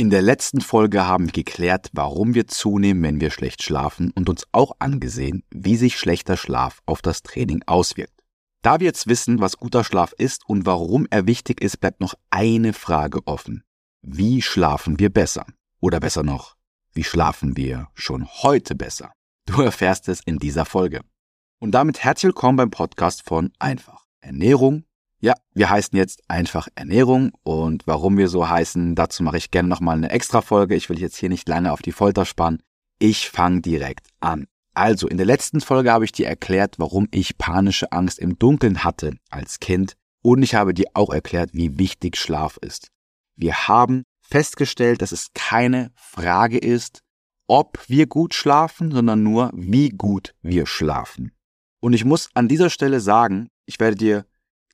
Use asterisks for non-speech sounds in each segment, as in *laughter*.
In der letzten Folge haben wir geklärt, warum wir zunehmen, wenn wir schlecht schlafen und uns auch angesehen, wie sich schlechter Schlaf auf das Training auswirkt. Da wir jetzt wissen, was guter Schlaf ist und warum er wichtig ist, bleibt noch eine Frage offen. Wie schlafen wir besser? Oder besser noch, wie schlafen wir schon heute besser? Du erfährst es in dieser Folge. Und damit herzlich willkommen beim Podcast von Einfach. Ernährung ja, wir heißen jetzt einfach Ernährung und warum wir so heißen, dazu mache ich gerne nochmal eine extra Folge. Ich will jetzt hier nicht lange auf die Folter spannen. Ich fange direkt an. Also, in der letzten Folge habe ich dir erklärt, warum ich panische Angst im Dunkeln hatte als Kind und ich habe dir auch erklärt, wie wichtig Schlaf ist. Wir haben festgestellt, dass es keine Frage ist, ob wir gut schlafen, sondern nur, wie gut wir schlafen. Und ich muss an dieser Stelle sagen, ich werde dir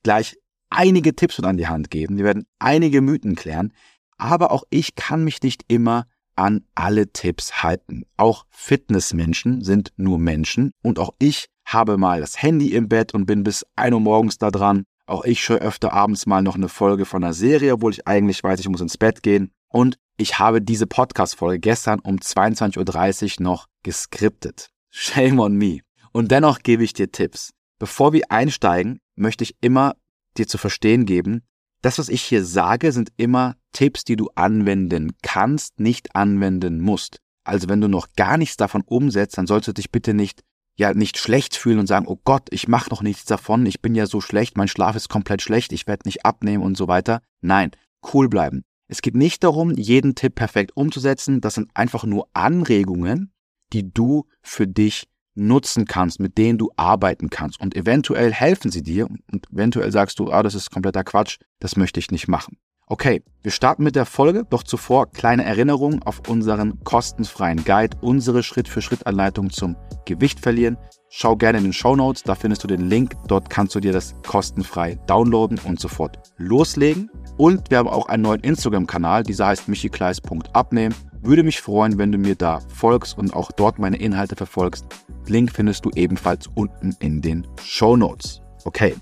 gleich einige Tipps mit an die Hand geben. Wir werden einige Mythen klären. Aber auch ich kann mich nicht immer an alle Tipps halten. Auch Fitnessmenschen sind nur Menschen und auch ich habe mal das Handy im Bett und bin bis 1 Uhr morgens da dran. Auch ich schaue öfter abends mal noch eine Folge von einer Serie, obwohl ich eigentlich weiß, ich muss ins Bett gehen. Und ich habe diese Podcast-Folge gestern um 22.30 Uhr noch geskriptet. Shame on me. Und dennoch gebe ich dir Tipps. Bevor wir einsteigen, möchte ich immer dir zu verstehen geben, das, was ich hier sage, sind immer Tipps, die du anwenden kannst, nicht anwenden musst. Also wenn du noch gar nichts davon umsetzt, dann sollst du dich bitte nicht ja nicht schlecht fühlen und sagen, oh Gott, ich mache noch nichts davon, ich bin ja so schlecht, mein Schlaf ist komplett schlecht, ich werde nicht abnehmen und so weiter. Nein, cool bleiben. Es geht nicht darum, jeden Tipp perfekt umzusetzen, das sind einfach nur Anregungen, die du für dich nutzen kannst, mit denen du arbeiten kannst. Und eventuell helfen sie dir und eventuell sagst du, ah, das ist kompletter Quatsch, das möchte ich nicht machen. Okay, wir starten mit der Folge, doch zuvor kleine Erinnerung auf unseren kostenfreien Guide, unsere Schritt-für-Schritt-Anleitung zum Gewicht verlieren. Schau gerne in den Show Notes, da findest du den Link, dort kannst du dir das kostenfrei downloaden und sofort loslegen. Und wir haben auch einen neuen Instagram-Kanal, dieser heißt michikleis.abnehmen. Würde mich freuen, wenn du mir da folgst und auch dort meine Inhalte verfolgst. Link findest du ebenfalls unten in den Show Notes. Okay,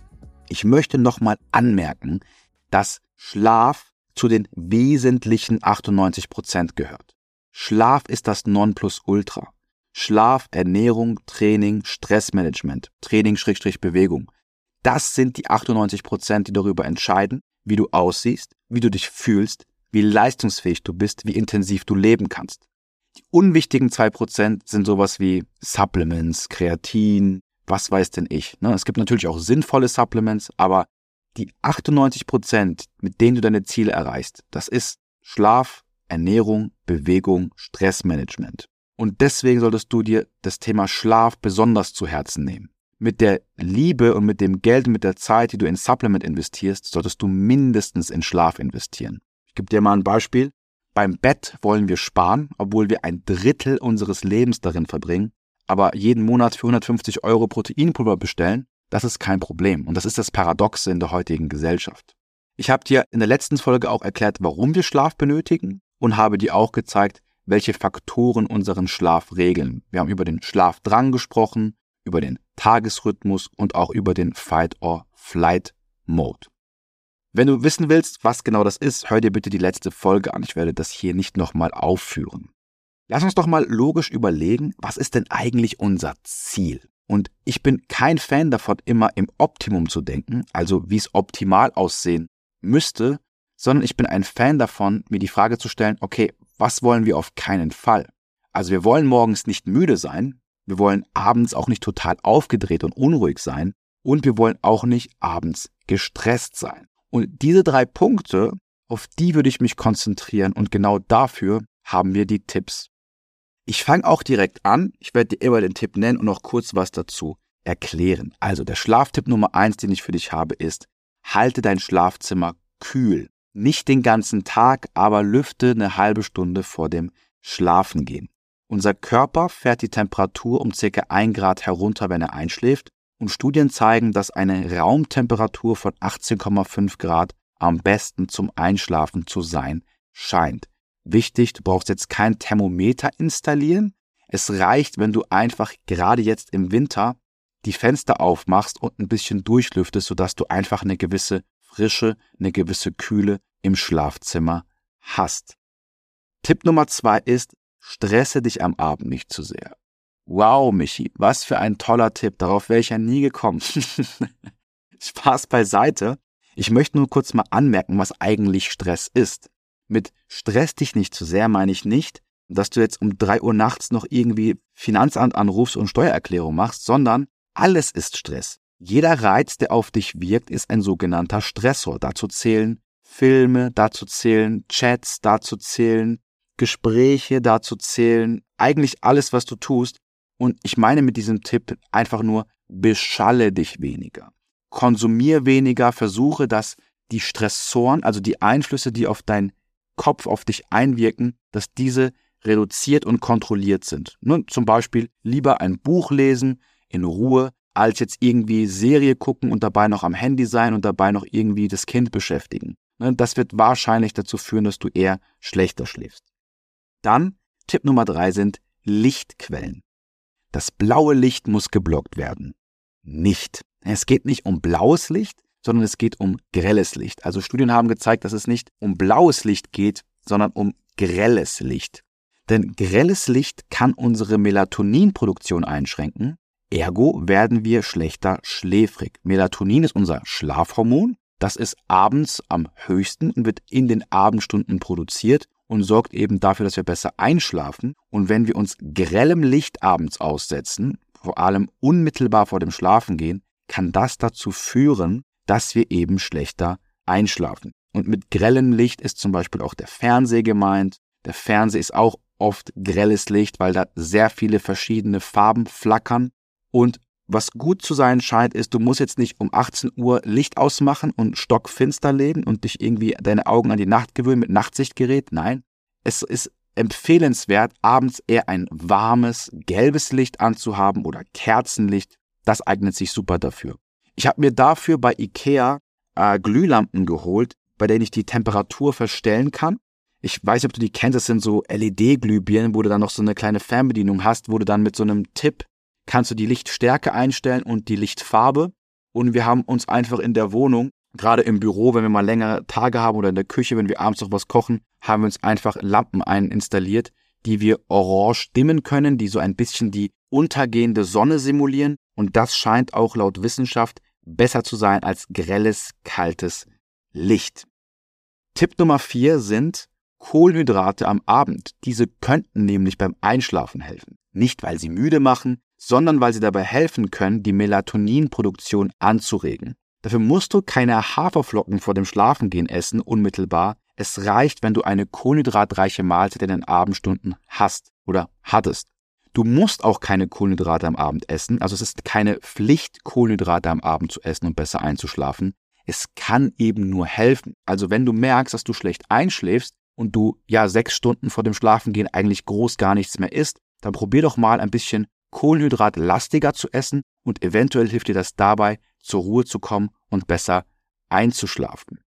ich möchte nochmal anmerken, dass Schlaf zu den wesentlichen 98 Prozent gehört. Schlaf ist das Nonplusultra. Schlaf, Ernährung, Training, Stressmanagement, Training-Bewegung. Das sind die 98%, Prozent, die darüber entscheiden, wie du aussiehst, wie du dich fühlst, wie leistungsfähig du bist, wie intensiv du leben kannst. Die unwichtigen zwei Prozent sind sowas wie Supplements, Kreatin, was weiß denn ich. Ne? Es gibt natürlich auch sinnvolle Supplements, aber die 98 Prozent, mit denen du deine Ziele erreichst, das ist Schlaf, Ernährung, Bewegung, Stressmanagement. Und deswegen solltest du dir das Thema Schlaf besonders zu Herzen nehmen. Mit der Liebe und mit dem Geld und mit der Zeit, die du in Supplement investierst, solltest du mindestens in Schlaf investieren. Ich gebe dir mal ein Beispiel. Beim Bett wollen wir sparen, obwohl wir ein Drittel unseres Lebens darin verbringen, aber jeden Monat für 150 Euro Proteinpulver bestellen, das ist kein Problem. Und das ist das Paradoxe in der heutigen Gesellschaft. Ich habe dir in der letzten Folge auch erklärt, warum wir Schlaf benötigen und habe dir auch gezeigt, welche Faktoren unseren Schlaf regeln. Wir haben über den Schlafdrang gesprochen, über den Tagesrhythmus und auch über den Fight-or-Flight-Mode. Wenn du wissen willst, was genau das ist, hör dir bitte die letzte Folge an. Ich werde das hier nicht nochmal aufführen. Lass uns doch mal logisch überlegen, was ist denn eigentlich unser Ziel? Und ich bin kein Fan davon, immer im Optimum zu denken, also wie es optimal aussehen müsste, sondern ich bin ein Fan davon, mir die Frage zu stellen, okay, was wollen wir auf keinen Fall? Also wir wollen morgens nicht müde sein, wir wollen abends auch nicht total aufgedreht und unruhig sein und wir wollen auch nicht abends gestresst sein. Und diese drei Punkte, auf die würde ich mich konzentrieren und genau dafür haben wir die Tipps. Ich fange auch direkt an. Ich werde dir immer den Tipp nennen und noch kurz was dazu erklären. Also der Schlaftipp Nummer eins, den ich für dich habe, ist, halte dein Schlafzimmer kühl. Nicht den ganzen Tag, aber lüfte eine halbe Stunde vor dem Schlafengehen. Unser Körper fährt die Temperatur um circa ein Grad herunter, wenn er einschläft und Studien zeigen, dass eine Raumtemperatur von 18,5 Grad am besten zum Einschlafen zu sein scheint. Wichtig, du brauchst jetzt kein Thermometer installieren. Es reicht, wenn du einfach gerade jetzt im Winter die Fenster aufmachst und ein bisschen durchlüftest, sodass du einfach eine gewisse Frische, eine gewisse Kühle im Schlafzimmer hast. Tipp Nummer zwei ist, stresse dich am Abend nicht zu sehr. Wow, Michi, was für ein toller Tipp, darauf wäre ich ja nie gekommen. *laughs* Spaß beiseite. Ich möchte nur kurz mal anmerken, was eigentlich Stress ist. Mit stress dich nicht zu sehr meine ich nicht, dass du jetzt um drei Uhr nachts noch irgendwie Finanzamt anrufst und Steuererklärung machst, sondern alles ist Stress. Jeder Reiz, der auf dich wirkt, ist ein sogenannter Stressor. Dazu zählen Filme, dazu zählen Chats, dazu zählen Gespräche, dazu zählen eigentlich alles, was du tust. Und ich meine mit diesem Tipp einfach nur, beschalle dich weniger. Konsumier weniger, versuche, dass die Stressoren, also die Einflüsse, die auf deinen Kopf, auf dich einwirken, dass diese reduziert und kontrolliert sind. Nun, zum Beispiel lieber ein Buch lesen in Ruhe, als jetzt irgendwie Serie gucken und dabei noch am Handy sein und dabei noch irgendwie das Kind beschäftigen. Ne, das wird wahrscheinlich dazu führen, dass du eher schlechter schläfst. Dann Tipp Nummer drei sind Lichtquellen. Das blaue Licht muss geblockt werden. Nicht. Es geht nicht um blaues Licht, sondern es geht um grelles Licht. Also Studien haben gezeigt, dass es nicht um blaues Licht geht, sondern um grelles Licht. Denn grelles Licht kann unsere Melatoninproduktion einschränken, ergo werden wir schlechter schläfrig. Melatonin ist unser Schlafhormon, das ist abends am höchsten und wird in den Abendstunden produziert und sorgt eben dafür, dass wir besser einschlafen. Und wenn wir uns grellem Licht abends aussetzen, vor allem unmittelbar vor dem Schlafengehen, kann das dazu führen, dass wir eben schlechter einschlafen. Und mit grellem Licht ist zum Beispiel auch der Fernseher gemeint. Der Fernseher ist auch oft grelles Licht, weil da sehr viele verschiedene Farben flackern. Und was gut zu sein scheint, ist, du musst jetzt nicht um 18 Uhr Licht ausmachen und stockfinster leben und dich irgendwie deine Augen an die Nacht gewöhnen mit Nachtsichtgerät. Nein, es ist empfehlenswert, abends eher ein warmes, gelbes Licht anzuhaben oder Kerzenlicht. Das eignet sich super dafür. Ich habe mir dafür bei Ikea äh, Glühlampen geholt, bei denen ich die Temperatur verstellen kann ich weiß nicht, ob du die kennst, das sind so LED-Glühbirnen, wo du dann noch so eine kleine Fernbedienung hast, wo du dann mit so einem Tipp kannst du die Lichtstärke einstellen und die Lichtfarbe. Und wir haben uns einfach in der Wohnung, gerade im Büro, wenn wir mal längere Tage haben oder in der Küche, wenn wir abends noch was kochen, haben wir uns einfach Lampen einstalliert, die wir orange dimmen können, die so ein bisschen die untergehende Sonne simulieren. Und das scheint auch laut Wissenschaft besser zu sein als grelles, kaltes Licht. Tipp Nummer vier sind Kohlenhydrate am Abend. Diese könnten nämlich beim Einschlafen helfen. Nicht, weil sie müde machen, sondern weil sie dabei helfen können, die Melatoninproduktion anzuregen. Dafür musst du keine Haferflocken vor dem Schlafengehen essen, unmittelbar. Es reicht, wenn du eine kohlenhydratreiche Mahlzeit in den Abendstunden hast oder hattest. Du musst auch keine Kohlenhydrate am Abend essen, also es ist keine Pflicht, Kohlenhydrate am Abend zu essen, um besser einzuschlafen. Es kann eben nur helfen. Also wenn du merkst, dass du schlecht einschläfst, und du ja sechs Stunden vor dem Schlafengehen eigentlich groß gar nichts mehr isst, dann probier doch mal ein bisschen Kohlenhydratlastiger zu essen und eventuell hilft dir das dabei, zur Ruhe zu kommen und besser einzuschlafen.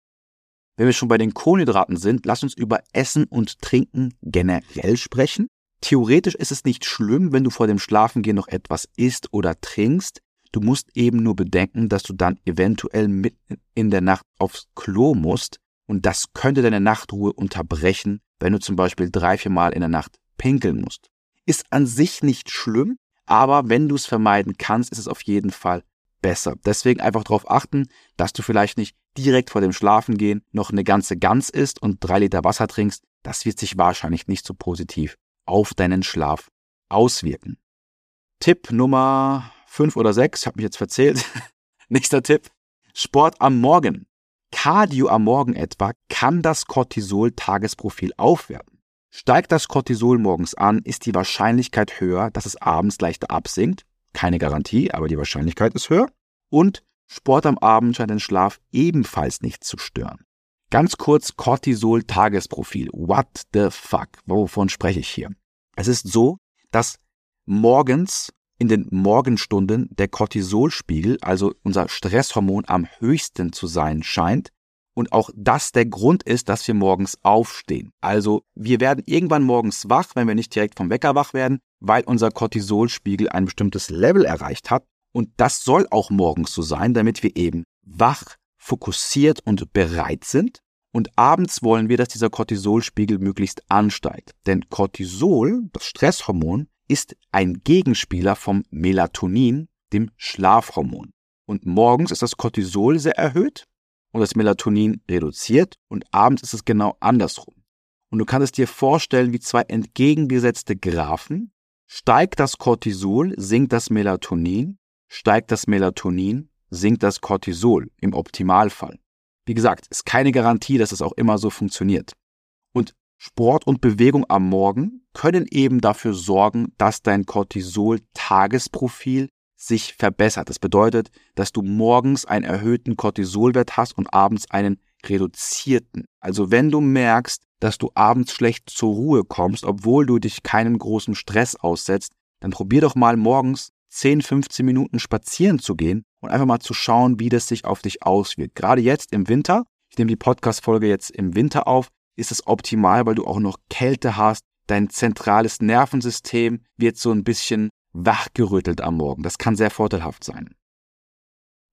Wenn wir schon bei den Kohlenhydraten sind, lass uns über Essen und Trinken generell sprechen. Theoretisch ist es nicht schlimm, wenn du vor dem Schlafengehen noch etwas isst oder trinkst. Du musst eben nur bedenken, dass du dann eventuell mitten in der Nacht aufs Klo musst und das könnte deine Nachtruhe unterbrechen, wenn du zum Beispiel drei, vier Mal in der Nacht pinkeln musst. Ist an sich nicht schlimm, aber wenn du es vermeiden kannst, ist es auf jeden Fall besser. Deswegen einfach darauf achten, dass du vielleicht nicht direkt vor dem Schlafengehen noch eine ganze Gans isst und drei Liter Wasser trinkst. Das wird sich wahrscheinlich nicht so positiv auf deinen Schlaf auswirken. Tipp Nummer fünf oder sechs, ich habe mich jetzt verzählt. *laughs* Nächster Tipp. Sport am Morgen. Cardio am Morgen etwa kann das Cortisol-Tagesprofil aufwerten. Steigt das Cortisol morgens an, ist die Wahrscheinlichkeit höher, dass es abends leichter absinkt. Keine Garantie, aber die Wahrscheinlichkeit ist höher. Und Sport am Abend scheint den Schlaf ebenfalls nicht zu stören. Ganz kurz Cortisol-Tagesprofil. What the fuck? Wovon spreche ich hier? Es ist so, dass morgens in den Morgenstunden der Cortisolspiegel, also unser Stresshormon, am höchsten zu sein scheint und auch das der Grund ist, dass wir morgens aufstehen. Also wir werden irgendwann morgens wach, wenn wir nicht direkt vom Wecker wach werden, weil unser Cortisolspiegel ein bestimmtes Level erreicht hat und das soll auch morgens so sein, damit wir eben wach, fokussiert und bereit sind. Und abends wollen wir, dass dieser Cortisolspiegel möglichst ansteigt. Denn Cortisol, das Stresshormon, ist ein Gegenspieler vom Melatonin, dem Schlafhormon. Und morgens ist das Cortisol sehr erhöht und das Melatonin reduziert und abends ist es genau andersrum. Und du kannst es dir vorstellen wie zwei entgegengesetzte Graphen. Steigt das Cortisol, sinkt das Melatonin, steigt das Melatonin, sinkt das Cortisol im Optimalfall. Wie gesagt, ist keine Garantie, dass es auch immer so funktioniert. Und Sport und Bewegung am Morgen können eben dafür sorgen, dass dein Cortisol-Tagesprofil sich verbessert. Das bedeutet, dass du morgens einen erhöhten Cortisolwert hast und abends einen reduzierten. Also wenn du merkst, dass du abends schlecht zur Ruhe kommst, obwohl du dich keinen großen Stress aussetzt, dann probier doch mal morgens 10, 15 Minuten spazieren zu gehen und einfach mal zu schauen, wie das sich auf dich auswirkt. Gerade jetzt im Winter, ich nehme die Podcast-Folge jetzt im Winter auf, ist es optimal, weil du auch noch Kälte hast. Dein zentrales Nervensystem wird so ein bisschen wachgerüttelt am Morgen. Das kann sehr vorteilhaft sein.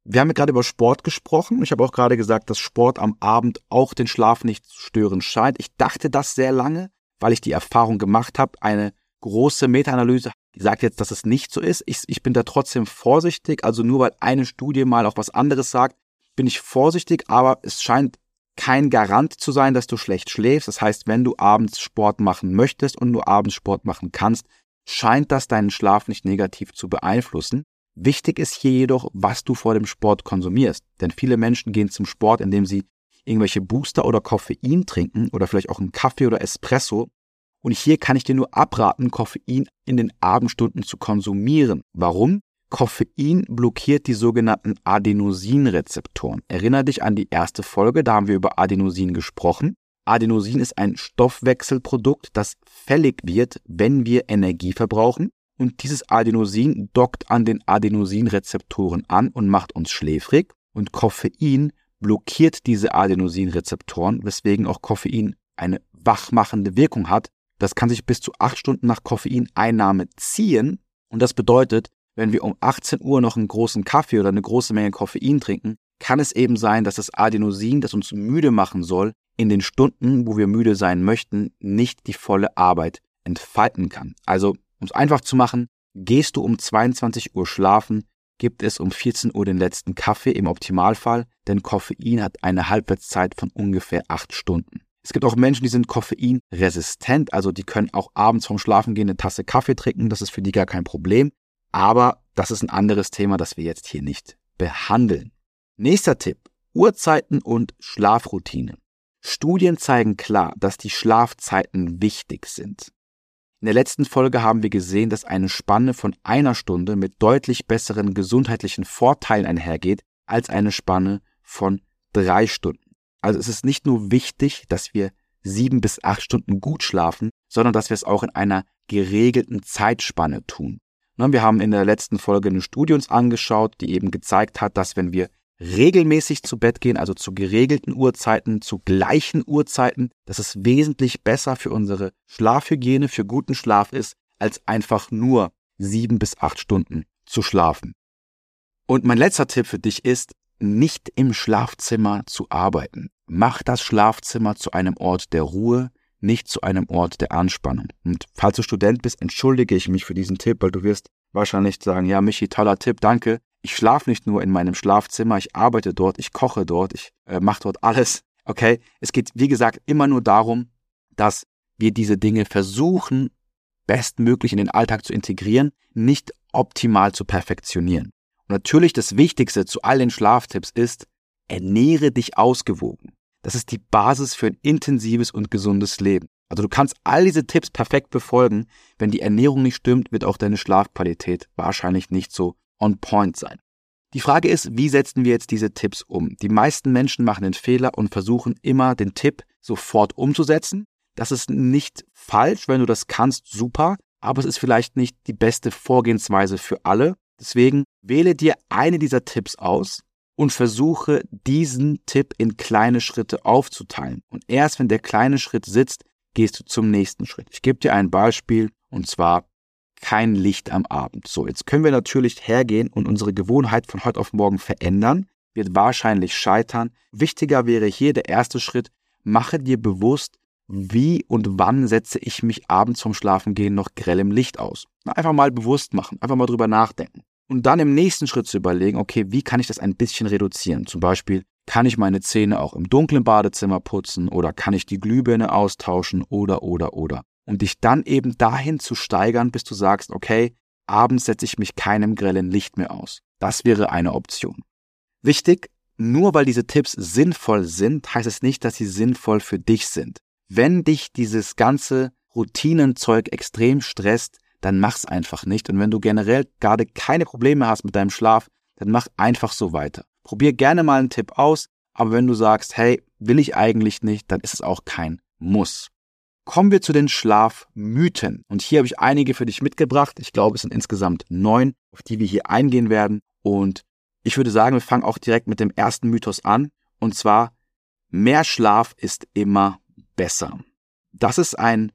Wir haben ja gerade über Sport gesprochen. Ich habe auch gerade gesagt, dass Sport am Abend auch den Schlaf nicht zu stören scheint. Ich dachte das sehr lange, weil ich die Erfahrung gemacht habe. Eine große Meta-Analyse sagt jetzt, dass es nicht so ist. Ich, ich bin da trotzdem vorsichtig. Also nur weil eine Studie mal auch was anderes sagt, bin ich vorsichtig. Aber es scheint kein Garant zu sein, dass du schlecht schläfst. Das heißt, wenn du abends Sport machen möchtest und nur abends Sport machen kannst, scheint das deinen Schlaf nicht negativ zu beeinflussen. Wichtig ist hier jedoch, was du vor dem Sport konsumierst. Denn viele Menschen gehen zum Sport, indem sie irgendwelche Booster oder Koffein trinken oder vielleicht auch einen Kaffee oder Espresso. Und hier kann ich dir nur abraten, Koffein in den Abendstunden zu konsumieren. Warum? Koffein blockiert die sogenannten Adenosinrezeptoren. Erinner dich an die erste Folge, da haben wir über Adenosin gesprochen. Adenosin ist ein Stoffwechselprodukt, das fällig wird, wenn wir Energie verbrauchen. Und dieses Adenosin dockt an den Adenosinrezeptoren an und macht uns schläfrig. Und Koffein blockiert diese Adenosinrezeptoren, weswegen auch Koffein eine wachmachende Wirkung hat. Das kann sich bis zu acht Stunden nach Koffeineinnahme ziehen. Und das bedeutet, wenn wir um 18 Uhr noch einen großen Kaffee oder eine große Menge Koffein trinken, kann es eben sein, dass das Adenosin, das uns müde machen soll, in den Stunden, wo wir müde sein möchten, nicht die volle Arbeit entfalten kann. Also um es einfach zu machen, gehst du um 22 Uhr schlafen, gibt es um 14 Uhr den letzten Kaffee im Optimalfall, denn Koffein hat eine Halbwertszeit von ungefähr 8 Stunden. Es gibt auch Menschen, die sind koffeinresistent, also die können auch abends vorm Schlafengehen eine Tasse Kaffee trinken, das ist für die gar kein Problem. Aber das ist ein anderes Thema, das wir jetzt hier nicht behandeln. Nächster Tipp. Uhrzeiten und Schlafroutine. Studien zeigen klar, dass die Schlafzeiten wichtig sind. In der letzten Folge haben wir gesehen, dass eine Spanne von einer Stunde mit deutlich besseren gesundheitlichen Vorteilen einhergeht als eine Spanne von drei Stunden. Also es ist nicht nur wichtig, dass wir sieben bis acht Stunden gut schlafen, sondern dass wir es auch in einer geregelten Zeitspanne tun. Wir haben in der letzten Folge eine Studie uns angeschaut, die eben gezeigt hat, dass wenn wir regelmäßig zu Bett gehen, also zu geregelten Uhrzeiten, zu gleichen Uhrzeiten, dass es wesentlich besser für unsere Schlafhygiene, für guten Schlaf ist, als einfach nur sieben bis acht Stunden zu schlafen. Und mein letzter Tipp für dich ist, nicht im Schlafzimmer zu arbeiten. Mach das Schlafzimmer zu einem Ort der Ruhe, nicht zu einem Ort der Anspannung. Und falls du Student bist, entschuldige ich mich für diesen Tipp, weil du wirst wahrscheinlich sagen, ja, Michi, toller Tipp, danke ich schlafe nicht nur in meinem Schlafzimmer, ich arbeite dort, ich koche dort, ich äh, mache dort alles. Okay? Es geht, wie gesagt, immer nur darum, dass wir diese Dinge versuchen, bestmöglich in den Alltag zu integrieren, nicht optimal zu perfektionieren. Und natürlich das Wichtigste zu all den Schlaftipps ist, ernähre dich ausgewogen. Das ist die Basis für ein intensives und gesundes Leben. Also du kannst all diese Tipps perfekt befolgen. Wenn die Ernährung nicht stimmt, wird auch deine Schlafqualität wahrscheinlich nicht so on point sein. Die Frage ist, wie setzen wir jetzt diese Tipps um? Die meisten Menschen machen den Fehler und versuchen immer den Tipp sofort umzusetzen. Das ist nicht falsch, wenn du das kannst, super, aber es ist vielleicht nicht die beste Vorgehensweise für alle. Deswegen wähle dir eine dieser Tipps aus und versuche diesen Tipp in kleine Schritte aufzuteilen. Und erst wenn der kleine Schritt sitzt, gehst du zum nächsten Schritt. Ich gebe dir ein Beispiel und zwar kein Licht am Abend. So, jetzt können wir natürlich hergehen und unsere Gewohnheit von heute auf morgen verändern, wird wahrscheinlich scheitern. Wichtiger wäre hier der erste Schritt, mache dir bewusst, wie und wann setze ich mich abends vom Schlafengehen noch grell im Licht aus. Einfach mal bewusst machen, einfach mal drüber nachdenken. Und dann im nächsten Schritt zu überlegen, okay, wie kann ich das ein bisschen reduzieren? Zum Beispiel, kann ich meine Zähne auch im dunklen Badezimmer putzen oder kann ich die Glühbirne austauschen oder oder oder. Und dich dann eben dahin zu steigern, bis du sagst, okay, abends setze ich mich keinem grellen Licht mehr aus. Das wäre eine Option. Wichtig, nur weil diese Tipps sinnvoll sind, heißt es nicht, dass sie sinnvoll für dich sind. Wenn dich dieses ganze Routinenzeug extrem stresst, dann mach's einfach nicht. Und wenn du generell gerade keine Probleme hast mit deinem Schlaf, dann mach einfach so weiter. Probier gerne mal einen Tipp aus, aber wenn du sagst, hey, will ich eigentlich nicht, dann ist es auch kein Muss. Kommen wir zu den Schlafmythen. Und hier habe ich einige für dich mitgebracht. Ich glaube, es sind insgesamt neun, auf die wir hier eingehen werden. Und ich würde sagen, wir fangen auch direkt mit dem ersten Mythos an. Und zwar, mehr Schlaf ist immer besser. Das ist ein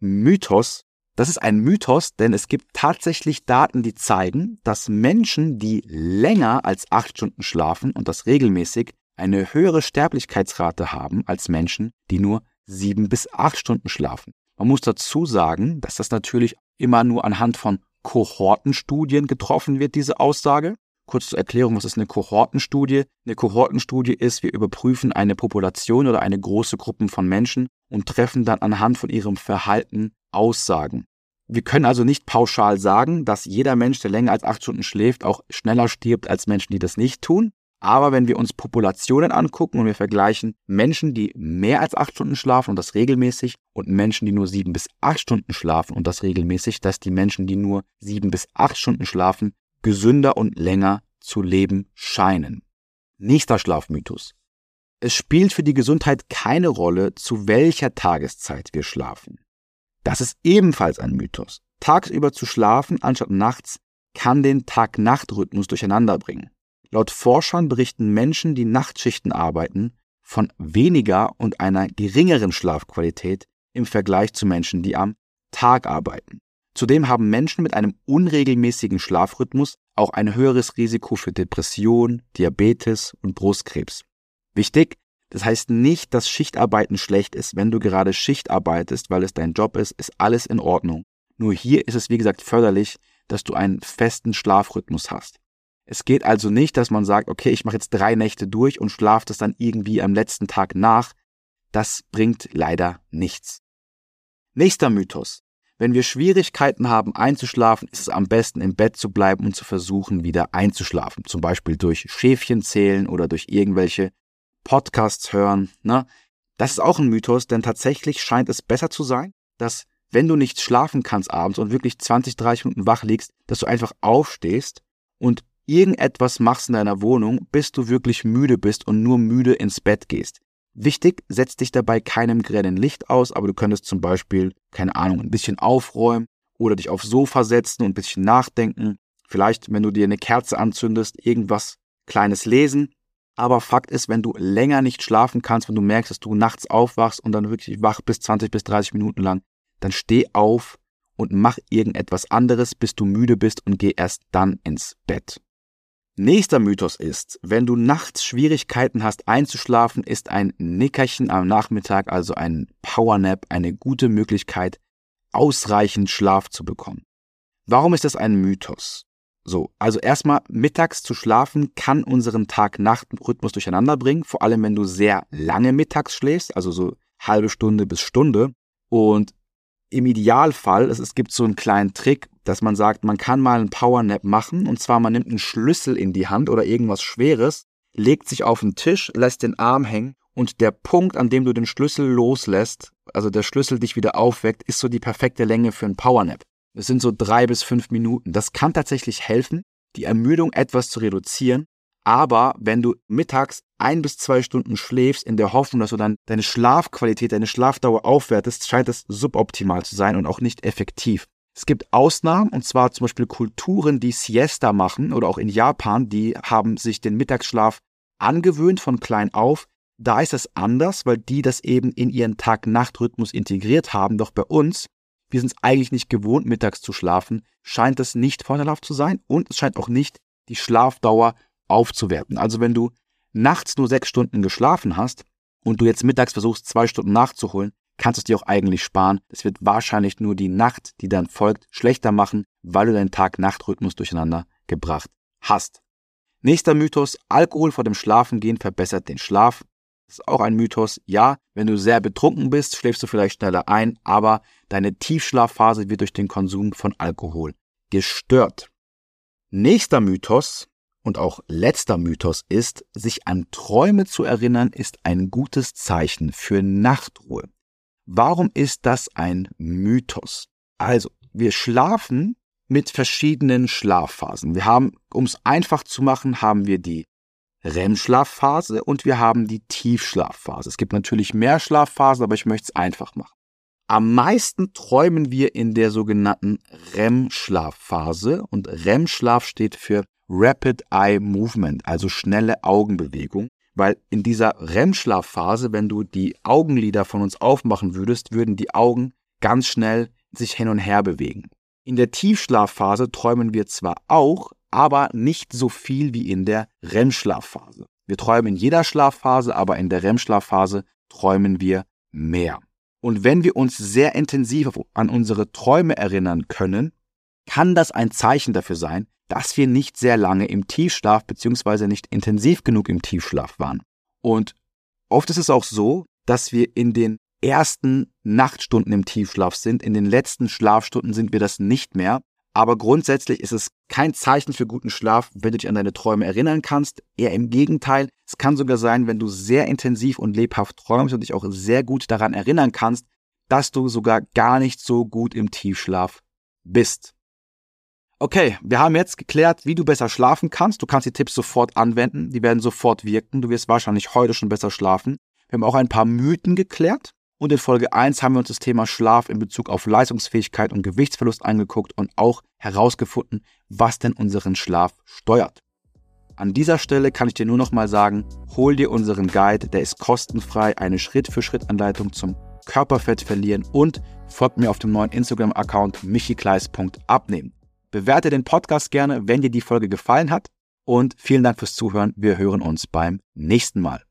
Mythos, das ist ein Mythos, denn es gibt tatsächlich Daten, die zeigen, dass Menschen, die länger als acht Stunden schlafen und das regelmäßig, eine höhere Sterblichkeitsrate haben als Menschen, die nur sieben bis acht Stunden schlafen. Man muss dazu sagen, dass das natürlich immer nur anhand von Kohortenstudien getroffen wird, diese Aussage. Kurz zur Erklärung, was ist eine Kohortenstudie? Eine Kohortenstudie ist, wir überprüfen eine Population oder eine große Gruppe von Menschen und treffen dann anhand von ihrem Verhalten Aussagen. Wir können also nicht pauschal sagen, dass jeder Mensch, der länger als acht Stunden schläft, auch schneller stirbt als Menschen, die das nicht tun. Aber wenn wir uns Populationen angucken und wir vergleichen Menschen, die mehr als acht Stunden schlafen und das regelmäßig und Menschen, die nur sieben bis acht Stunden schlafen und das regelmäßig, dass die Menschen, die nur sieben bis acht Stunden schlafen, gesünder und länger zu leben scheinen. Nächster Schlafmythos. Es spielt für die Gesundheit keine Rolle, zu welcher Tageszeit wir schlafen. Das ist ebenfalls ein Mythos. Tagsüber zu schlafen anstatt nachts kann den Tag-Nacht-Rhythmus durcheinander bringen. Laut Forschern berichten Menschen, die Nachtschichten arbeiten, von weniger und einer geringeren Schlafqualität im Vergleich zu Menschen, die am Tag arbeiten. Zudem haben Menschen mit einem unregelmäßigen Schlafrhythmus auch ein höheres Risiko für Depression, Diabetes und Brustkrebs. Wichtig, das heißt nicht, dass Schichtarbeiten schlecht ist. Wenn du gerade Schicht arbeitest, weil es dein Job ist, ist alles in Ordnung. Nur hier ist es, wie gesagt, förderlich, dass du einen festen Schlafrhythmus hast. Es geht also nicht, dass man sagt, okay, ich mache jetzt drei Nächte durch und schlafe das dann irgendwie am letzten Tag nach. Das bringt leider nichts. Nächster Mythos. Wenn wir Schwierigkeiten haben einzuschlafen, ist es am besten im Bett zu bleiben und zu versuchen, wieder einzuschlafen. Zum Beispiel durch Schäfchen zählen oder durch irgendwelche Podcasts hören. Ne? Das ist auch ein Mythos, denn tatsächlich scheint es besser zu sein, dass wenn du nicht schlafen kannst abends und wirklich 20, 30 Minuten wach liegst, dass du einfach aufstehst und irgendetwas machst in deiner Wohnung, bis du wirklich müde bist und nur müde ins Bett gehst. Wichtig, setz dich dabei keinem grellen Licht aus, aber du könntest zum Beispiel, keine Ahnung, ein bisschen aufräumen oder dich aufs Sofa setzen und ein bisschen nachdenken. Vielleicht, wenn du dir eine Kerze anzündest, irgendwas Kleines lesen aber Fakt ist, wenn du länger nicht schlafen kannst, wenn du merkst, dass du nachts aufwachst und dann wirklich wach bist 20 bis 30 Minuten lang, dann steh auf und mach irgendetwas anderes, bis du müde bist und geh erst dann ins Bett. Nächster Mythos ist, wenn du nachts Schwierigkeiten hast einzuschlafen, ist ein Nickerchen am Nachmittag, also ein Powernap, eine gute Möglichkeit, ausreichend Schlaf zu bekommen. Warum ist das ein Mythos? So, also erstmal mittags zu schlafen kann unseren Tag-Nacht-Rhythmus durcheinander bringen, vor allem wenn du sehr lange mittags schläfst, also so halbe Stunde bis Stunde. Und im Idealfall, es, es gibt so einen kleinen Trick, dass man sagt, man kann mal einen Powernap machen und zwar man nimmt einen Schlüssel in die Hand oder irgendwas Schweres, legt sich auf den Tisch, lässt den Arm hängen und der Punkt, an dem du den Schlüssel loslässt, also der Schlüssel dich wieder aufweckt, ist so die perfekte Länge für einen Powernap. Es sind so drei bis fünf Minuten. Das kann tatsächlich helfen, die Ermüdung etwas zu reduzieren. Aber wenn du mittags ein bis zwei Stunden schläfst, in der Hoffnung, dass du dann deine Schlafqualität, deine Schlafdauer aufwertest, scheint es suboptimal zu sein und auch nicht effektiv. Es gibt Ausnahmen, und zwar zum Beispiel Kulturen, die Siesta machen oder auch in Japan, die haben sich den Mittagsschlaf angewöhnt von klein auf. Da ist es anders, weil die das eben in ihren Tag-Nacht-Rhythmus integriert haben. Doch bei uns wir sind es eigentlich nicht gewohnt, mittags zu schlafen, scheint es nicht vorteilhaft zu sein und es scheint auch nicht die Schlafdauer aufzuwerten. Also wenn du nachts nur sechs Stunden geschlafen hast und du jetzt mittags versuchst, zwei Stunden nachzuholen, kannst du es dir auch eigentlich sparen. Es wird wahrscheinlich nur die Nacht, die dann folgt, schlechter machen, weil du deinen Tag-Nacht-Rhythmus durcheinander gebracht hast. Nächster Mythos, Alkohol vor dem Schlafengehen verbessert den Schlaf. Das ist auch ein Mythos. Ja, wenn du sehr betrunken bist, schläfst du vielleicht schneller ein, aber deine Tiefschlafphase wird durch den Konsum von Alkohol gestört. Nächster Mythos und auch letzter Mythos ist, sich an Träume zu erinnern, ist ein gutes Zeichen für Nachtruhe. Warum ist das ein Mythos? Also, wir schlafen mit verschiedenen Schlafphasen. Wir haben, um es einfach zu machen, haben wir die REM-Schlafphase und wir haben die Tiefschlafphase. Es gibt natürlich mehr Schlafphasen, aber ich möchte es einfach machen. Am meisten träumen wir in der sogenannten REM-Schlafphase und REM-Schlaf steht für Rapid Eye Movement, also schnelle Augenbewegung, weil in dieser REM-Schlafphase, wenn du die Augenlider von uns aufmachen würdest, würden die Augen ganz schnell sich hin und her bewegen. In der Tiefschlafphase träumen wir zwar auch, aber nicht so viel wie in der REM-Schlafphase. Wir träumen in jeder Schlafphase, aber in der REM-Schlafphase träumen wir mehr. Und wenn wir uns sehr intensiv an unsere Träume erinnern können, kann das ein Zeichen dafür sein, dass wir nicht sehr lange im Tiefschlaf bzw. nicht intensiv genug im Tiefschlaf waren. Und oft ist es auch so, dass wir in den ersten Nachtstunden im Tiefschlaf sind. In den letzten Schlafstunden sind wir das nicht mehr. Aber grundsätzlich ist es kein Zeichen für guten Schlaf, wenn du dich an deine Träume erinnern kannst. Eher im Gegenteil. Es kann sogar sein, wenn du sehr intensiv und lebhaft träumst und dich auch sehr gut daran erinnern kannst, dass du sogar gar nicht so gut im Tiefschlaf bist. Okay, wir haben jetzt geklärt, wie du besser schlafen kannst. Du kannst die Tipps sofort anwenden. Die werden sofort wirken. Du wirst wahrscheinlich heute schon besser schlafen. Wir haben auch ein paar Mythen geklärt. Und in Folge 1 haben wir uns das Thema Schlaf in Bezug auf Leistungsfähigkeit und Gewichtsverlust angeguckt und auch herausgefunden, was denn unseren Schlaf steuert. An dieser Stelle kann ich dir nur noch mal sagen, hol dir unseren Guide, der ist kostenfrei, eine Schritt-für-Schritt-Anleitung zum Körperfett verlieren und folgt mir auf dem neuen Instagram-Account michikleis.abnehmen. Bewerte den Podcast gerne, wenn dir die Folge gefallen hat und vielen Dank fürs Zuhören. Wir hören uns beim nächsten Mal.